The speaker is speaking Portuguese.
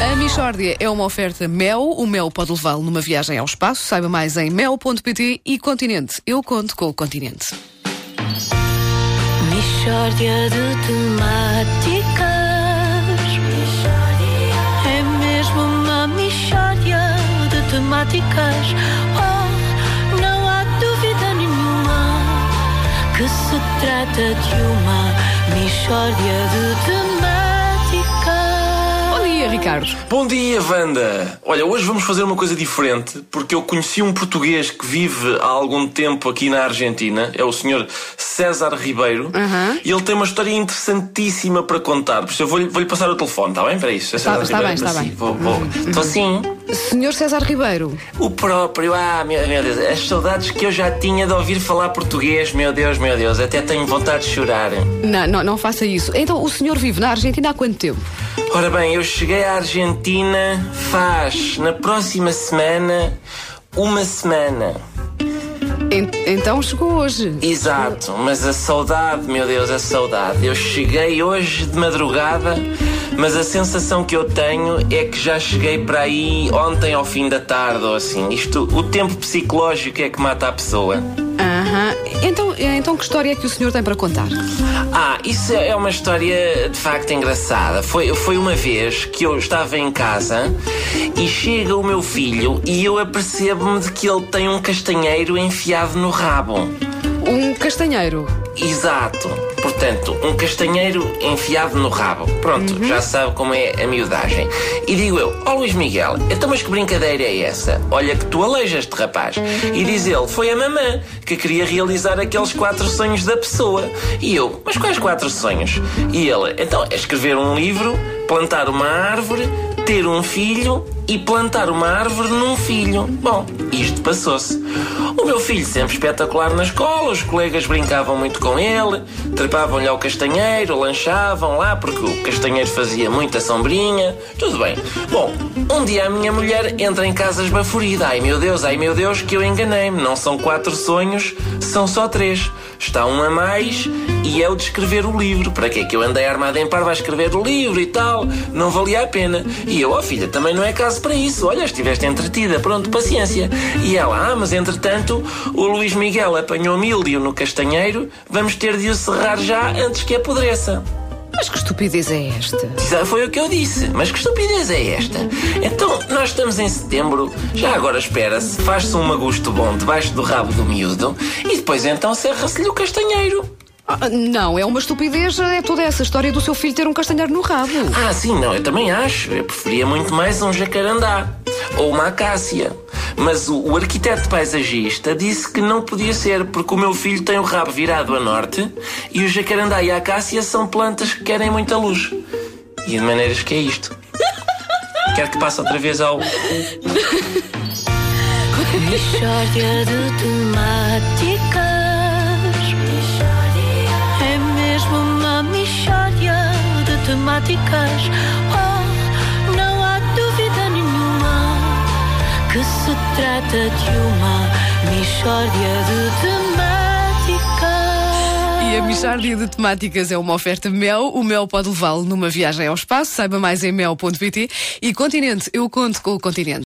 A Michórdia é uma oferta Mel. O Mel pode levá-lo numa viagem ao espaço. Saiba mais em mel.pt e Continente. Eu conto com o Continente. Michórdia de temáticas. É mesmo uma michórdia de temáticas. Oh, não há dúvida nenhuma que se trata de uma michórdia de temáticas. Bom dia, Ricardo. Bom dia, Wanda! Olha, hoje vamos fazer uma coisa diferente, porque eu conheci um português que vive há algum tempo aqui na Argentina, é o Sr. César Ribeiro, e ele tem uma história interessantíssima para contar. Por isso eu vou-lhe vou-lhe passar o telefone, está bem? Para isso. Está- está bem, está bem. Vou, vou. Estou sim. Senhor César Ribeiro. O próprio, ah, meu, meu Deus, as saudades que eu já tinha de ouvir falar português, meu Deus, meu Deus, até tenho vontade de chorar. Não, não, não faça isso. Então, o senhor vive na Argentina há quanto tempo? Ora bem, eu cheguei à Argentina faz, na próxima semana, uma semana. En- então chegou hoje. Exato, mas a saudade, meu Deus, a saudade. Eu cheguei hoje de madrugada, mas a sensação que eu tenho é que já cheguei para aí ontem ao fim da tarde ou assim. Isto, o tempo psicológico é que mata a pessoa. Então, então, que história é que o senhor tem para contar? Ah, isso é uma história de facto engraçada. Foi, foi uma vez que eu estava em casa e chega o meu filho e eu apercebo-me de que ele tem um castanheiro enfiado no rabo. Um castanheiro. Exato. Portanto, um castanheiro enfiado no rabo. Pronto, já sabe como é a miudagem. E digo eu, ó Luís Miguel, então mas que brincadeira é essa? Olha que tu aleijas-te, rapaz. E diz ele, foi a mamã que queria realizar aqueles quatro sonhos da pessoa. E eu, mas quais quatro sonhos? E ele, então é escrever um livro, plantar uma árvore, ter um filho e plantar uma árvore num filho. Bom, isto passou-se. O meu filho sempre espetacular na escola, os colegas brincavam muito com ele, trepavam-lhe ao castanheiro, lanchavam lá porque o castanheiro fazia muita sombrinha. Tudo bem. Bom, um dia a minha mulher entra em casa esbaforida. Ai meu Deus, ai meu Deus, que eu enganei-me. Não são quatro sonhos, são só três. Está um a mais e é o de escrever o livro. Para que é que eu andei armado em parva a escrever o livro e tal? Não valia a pena. E eu, ó filha, também não é caso para isso. Olha, estiveste entretida, pronto, paciência. E ela, ah, mas entretanto, o Luís Miguel apanhou milho no castanheiro, vamos ter de o serrar já antes que apodreça. Mas que estupidez é esta? Já foi o que eu disse, mas que estupidez é esta? Então, nós estamos em setembro, já agora espera-se, faz-se um magusto bom debaixo do rabo do miúdo e depois então serra-se-lhe o castanheiro. Ah, não, é uma estupidez. É toda essa história do seu filho ter um castanheiro no rabo. Ah, sim, não, eu também acho. Eu preferia muito mais um jacarandá ou uma acácia. Mas o, o arquiteto paisagista disse que não podia ser porque o meu filho tem o rabo virado a norte e o jacarandá e a acácia são plantas que querem muita luz. E de maneiras que é isto. Quero que passe outra vez ao. Michórdia de temáticas. Mesmo uma michórdia de temáticas. Oh, não há dúvida nenhuma que se trata de uma michórdia de temáticas. E a Michárdia de Temáticas é uma oferta Mel. O Mel pode levá-lo numa viagem ao espaço. Saiba mais em mel.pt. E Continente, eu conto com o Continente.